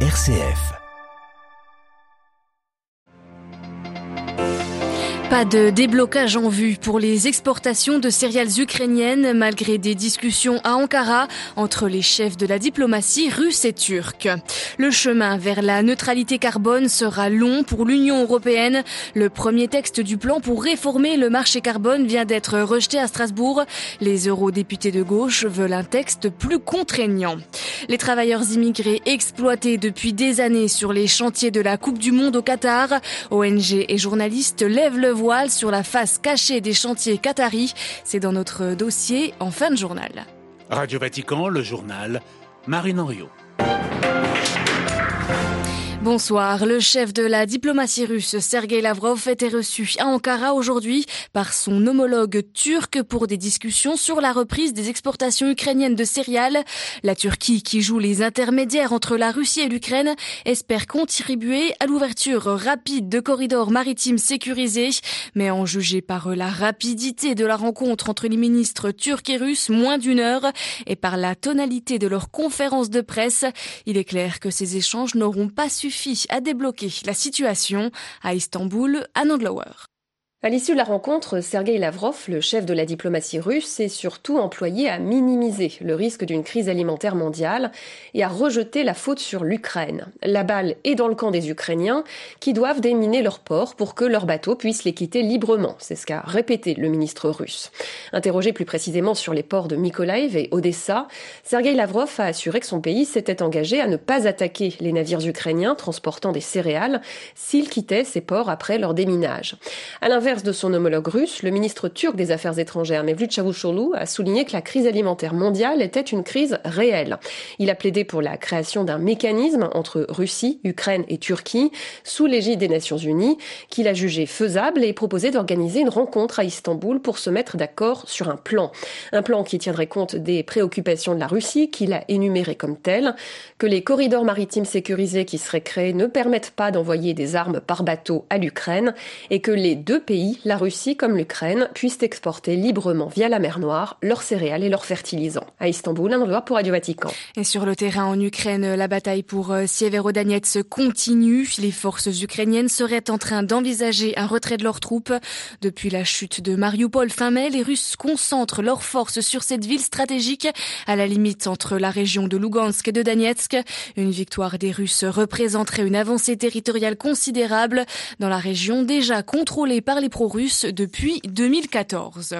RCF. Pas de déblocage en vue pour les exportations de céréales ukrainiennes malgré des discussions à Ankara entre les chefs de la diplomatie russe et turque. Le chemin vers la neutralité carbone sera long pour l'Union européenne. Le premier texte du plan pour réformer le marché carbone vient d'être rejeté à Strasbourg. Les eurodéputés de gauche veulent un texte plus contraignant. Les travailleurs immigrés exploités depuis des années sur les chantiers de la Coupe du Monde au Qatar, ONG et journalistes lèvent le voile sur la face cachée des chantiers qataris. C'est dans notre dossier en fin de journal. Radio Vatican, le journal, Marine Henriot. Bonsoir. Le chef de la diplomatie russe, Sergei Lavrov, était reçu à Ankara aujourd'hui par son homologue turc pour des discussions sur la reprise des exportations ukrainiennes de céréales. La Turquie, qui joue les intermédiaires entre la Russie et l'Ukraine, espère contribuer à l'ouverture rapide de corridors maritimes sécurisés. Mais en juger par la rapidité de la rencontre entre les ministres turcs et russes, moins d'une heure, et par la tonalité de leur conférence de presse, il est clair que ces échanges n'auront pas suffi à débloquer la situation à Istanbul, à Nandlower. À l'issue de la rencontre, Sergei Lavrov, le chef de la diplomatie russe, s'est surtout employé à minimiser le risque d'une crise alimentaire mondiale et à rejeter la faute sur l'Ukraine. La balle est dans le camp des Ukrainiens qui doivent déminer leurs ports pour que leurs bateaux puissent les quitter librement. C'est ce qu'a répété le ministre russe. Interrogé plus précisément sur les ports de Mykolaiv et Odessa, Sergei Lavrov a assuré que son pays s'était engagé à ne pas attaquer les navires ukrainiens transportant des céréales s'ils quittaient ces ports après leur déminage. À l'inverse de son homologue russe, le ministre turc des Affaires étrangères, Mevlut Çavuşoğlu, a souligné que la crise alimentaire mondiale était une crise réelle. Il a plaidé pour la création d'un mécanisme entre Russie, Ukraine et Turquie, sous l'égide des Nations Unies, qu'il a jugé faisable et proposé d'organiser une rencontre à Istanbul pour se mettre d'accord sur un plan. Un plan qui tiendrait compte des préoccupations de la Russie, qu'il a énuméré comme tel, que les corridors maritimes sécurisés qui seraient créés ne permettent pas d'envoyer des armes par bateau à l'Ukraine et que les deux pays la Russie comme l'Ukraine, puissent exporter librement via la mer Noire leurs céréales et leurs fertilisants. À Istanbul, un endroit pour Radio Vatican. Et sur le terrain en Ukraine, la bataille pour euh, Sieverodonetsk continue. Les forces ukrainiennes seraient en train d'envisager un retrait de leurs troupes. Depuis la chute de Mariupol fin mai, les Russes concentrent leurs forces sur cette ville stratégique à la limite entre la région de Lugansk et de Donetsk. Une victoire des Russes représenterait une avancée territoriale considérable dans la région déjà contrôlée par les pro-russes depuis 2014.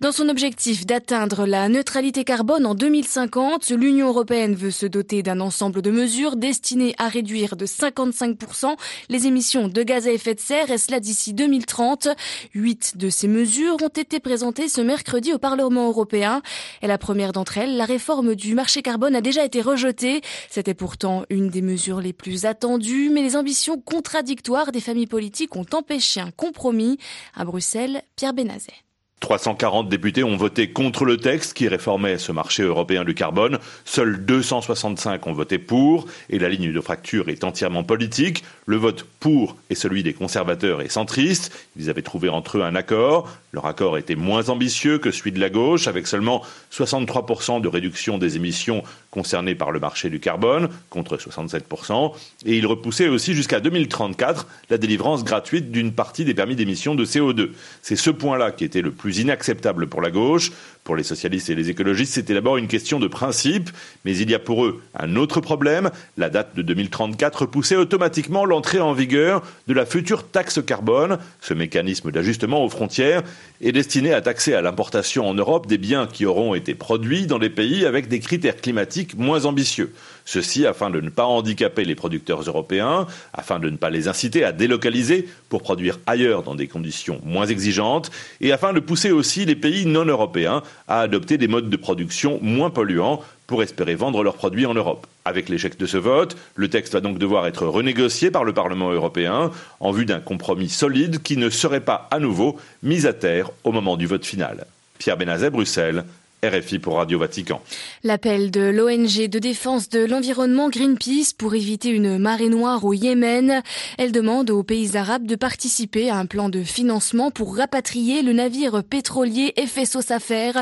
Dans son objectif d'atteindre la neutralité carbone en 2050, l'Union européenne veut se doter d'un ensemble de mesures destinées à réduire de 55% les émissions de gaz à effet de serre, et cela d'ici 2030. Huit de ces mesures ont été présentées ce mercredi au Parlement européen. Et la première d'entre elles, la réforme du marché carbone, a déjà été rejetée. C'était pourtant une des mesures les plus attendues, mais les ambitions contradictoires des familles politiques ont empêché un compromis. À Bruxelles, Pierre Benazet. 340 députés ont voté contre le texte qui réformait ce marché européen du carbone. Seuls 265 ont voté pour et la ligne de fracture est entièrement politique. Le vote pour est celui des conservateurs et centristes. Ils avaient trouvé entre eux un accord. Leur accord était moins ambitieux que celui de la gauche avec seulement 63% de réduction des émissions concernées par le marché du carbone contre 67%. Et il repoussait aussi jusqu'à 2034 la délivrance gratuite d'une partie des permis d'émission de CO2. C'est ce point-là qui était le plus inacceptable pour la gauche. Pour les socialistes et les écologistes, c'était d'abord une question de principe, mais il y a pour eux un autre problème. La date de 2034 poussait automatiquement l'entrée en vigueur de la future taxe carbone. Ce mécanisme d'ajustement aux frontières est destiné à taxer à l'importation en Europe des biens qui auront été produits dans des pays avec des critères climatiques moins ambitieux. Ceci afin de ne pas handicaper les producteurs européens, afin de ne pas les inciter à délocaliser pour produire ailleurs dans des conditions moins exigeantes, et afin de pousser aussi les pays non européens à adopter des modes de production moins polluants pour espérer vendre leurs produits en Europe. Avec l'échec de ce vote, le texte va donc devoir être renégocié par le Parlement européen en vue d'un compromis solide qui ne serait pas à nouveau mis à terre au moment du vote final. Pierre Benazet, Bruxelles, RFI pour Radio Vatican. L'appel de l'ONG de défense de l'environnement Greenpeace pour éviter une marée noire au Yémen. Elle demande aux pays arabes de participer à un plan de financement pour rapatrier le navire pétrolier FSO Safer,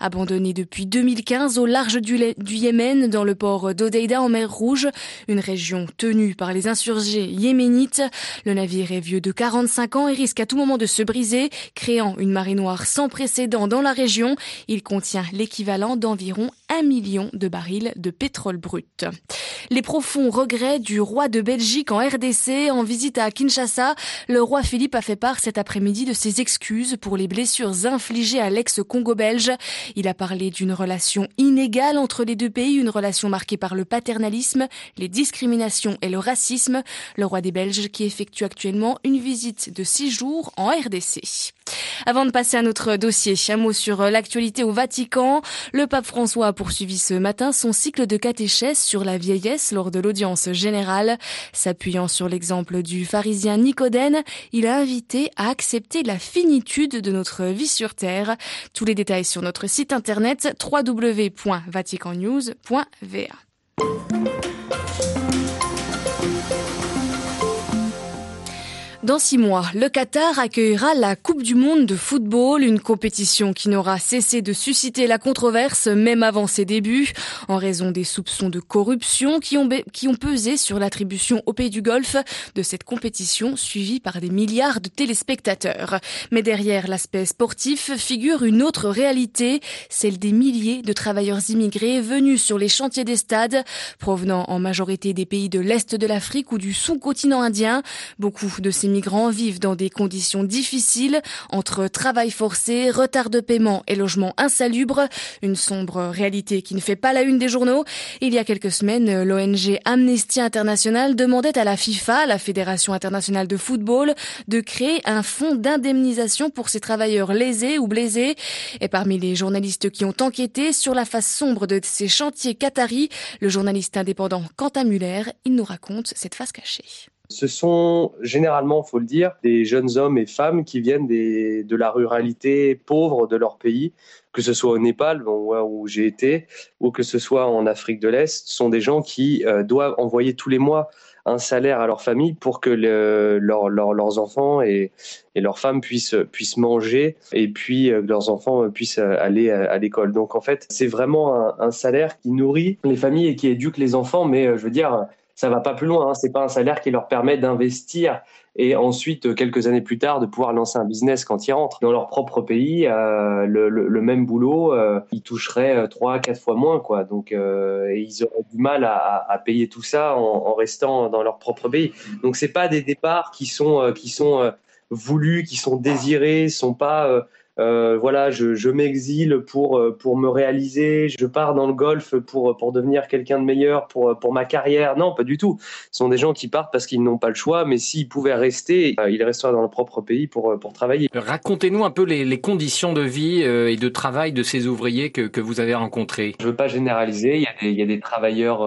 abandonné depuis 2015 au large du, Yémen dans le port d'Odeida en mer Rouge, une région tenue par les insurgés yéménites. Le navire est vieux de 45 ans et risque à tout moment de se briser, créant une marée noire sans précédent dans la région. Il contient l'équivalent d'environ un million de barils de pétrole brut. Les profonds regrets du roi de Belgique en RDC en visite à Kinshasa, le roi Philippe a fait part cet après-midi de ses excuses pour les blessures infligées à l'ex-Congo belge. Il a parlé d'une relation inégale entre les deux pays, une relation marquée par le paternalisme, les discriminations et le racisme. Le roi des Belges qui effectue actuellement une visite de six jours en RDC. Avant de passer à notre dossier, un mot sur l'actualité au Vatican. Le pape François poursuivi ce matin son cycle de catéchèse sur la vieillesse lors de l'audience générale. S'appuyant sur l'exemple du pharisien Nicodène, il a invité à accepter la finitude de notre vie sur terre. Tous les détails sur notre site internet www.vaticannews.va. Dans six mois, le Qatar accueillera la Coupe du Monde de football, une compétition qui n'aura cessé de susciter la controverse même avant ses débuts, en raison des soupçons de corruption qui ont, pesé sur l'attribution au pays du Golfe de cette compétition suivie par des milliards de téléspectateurs. Mais derrière l'aspect sportif figure une autre réalité, celle des milliers de travailleurs immigrés venus sur les chantiers des stades, provenant en majorité des pays de l'Est de l'Afrique ou du sous-continent indien. Beaucoup de ces migrants vivent dans des conditions difficiles entre travail forcé, retard de paiement et logement insalubre. Une sombre réalité qui ne fait pas la une des journaux. Il y a quelques semaines, l'ONG Amnesty International demandait à la FIFA, la Fédération internationale de football, de créer un fonds d'indemnisation pour ces travailleurs lésés ou blessés. Et parmi les journalistes qui ont enquêté sur la face sombre de ces chantiers qataris, le journaliste indépendant Quentin Muller, il nous raconte cette face cachée. Ce sont généralement, faut le dire, des jeunes hommes et femmes qui viennent des, de la ruralité pauvre de leur pays, que ce soit au Népal, où j'ai été, ou que ce soit en Afrique de l'Est. Sont des gens qui euh, doivent envoyer tous les mois un salaire à leur famille pour que le, leurs enfants et, et, leurs femmes puissent, puissent manger et puis euh, leurs enfants puissent aller à, l'école. Donc en fait, c'est vraiment un, un, salaire qui nourrit les familles et qui éduque les enfants, mais euh, je veux dire, ça va pas plus loin. Hein. C'est pas un salaire qui leur permet d'investir et ensuite quelques années plus tard de pouvoir lancer un business quand ils rentrent dans leur propre pays. Euh, le, le, même boulot, euh, ils toucheraient euh, trois, quatre fois moins, quoi. Donc euh, ils auraient du mal à, à payer tout ça en, en, restant dans leur propre pays. Donc c'est pas des départs qui sont euh, qui sont voulus, qui sont désirés, sont pas euh, voilà, je, je m'exile pour euh, pour me réaliser, je pars dans le golf pour pour devenir quelqu'un de meilleur pour pour ma carrière. Non, pas du tout. Ce sont des gens qui partent parce qu'ils n'ont pas le choix, mais s'ils pouvaient rester, euh, ils resteraient dans leur propre pays pour pour travailler. Racontez-nous un peu les, les conditions de vie et de travail de ces ouvriers que que vous avez rencontrés. Je veux pas généraliser. Il y a des il y a des travailleurs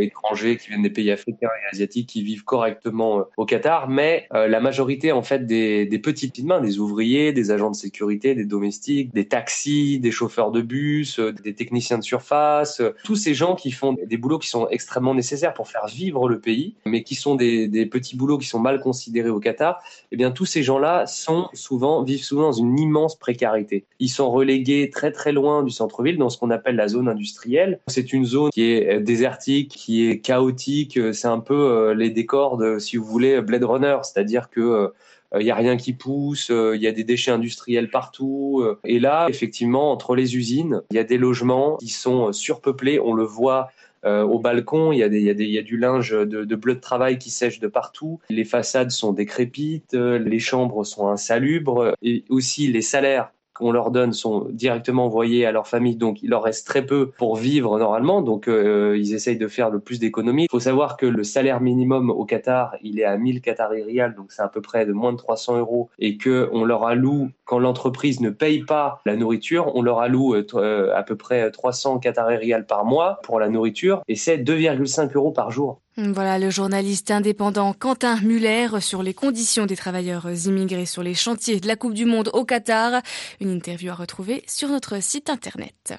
étrangers qui viennent des pays africains et asiatiques qui vivent correctement au Qatar, mais la majorité en fait des des petites mains, des ouvriers, des agents de sécurité des domestiques, des taxis, des chauffeurs de bus, euh, des techniciens de surface, euh, tous ces gens qui font des boulots qui sont extrêmement nécessaires pour faire vivre le pays, mais qui sont des, petits boulots qui sont mal considérés au Qatar, eh bien tous ces gens-là sont souvent vivent souvent dans une immense précarité. Ils sont relégués très très loin du centre-ville, dans ce qu'on appelle la zone industrielle. C'est une zone qui est euh, désertique, qui est chaotique. C'est un peu les décors de, si vous voulez, Blade Runner, c'est-à-dire que il euh, y a rien qui pousse, il euh, y a des déchets industriels partout. Euh. et là, effectivement, entre les usines, il y a des logements qui sont surpeuplés. On le voit au balcon, il y, a du linge de, bleu de travail qui sèche de partout. Les façades sont décrépites, les chambres sont insalubres et aussi les salaires qu'on leur donne sont directement envoyés à leur famille, donc il leur reste très peu pour vivre normalement, donc euh, ils essayent de faire le plus d'économies. Il faut savoir que le salaire minimum au Qatar, il est à 1000 Qatari riyal, donc c'est à peu près de moins de 300 euros, et que on leur alloue, quand l'entreprise ne paye pas la nourriture, on leur alloue euh, euh, à peu près 300 Qatari riyal par mois pour la nourriture, et c'est 2,5 euros par jour. Voilà le journaliste indépendant Quentin Muller sur les conditions des travailleurs immigrés sur les chantiers de la Coupe du Monde au Qatar. Une interview à retrouver sur notre site internet.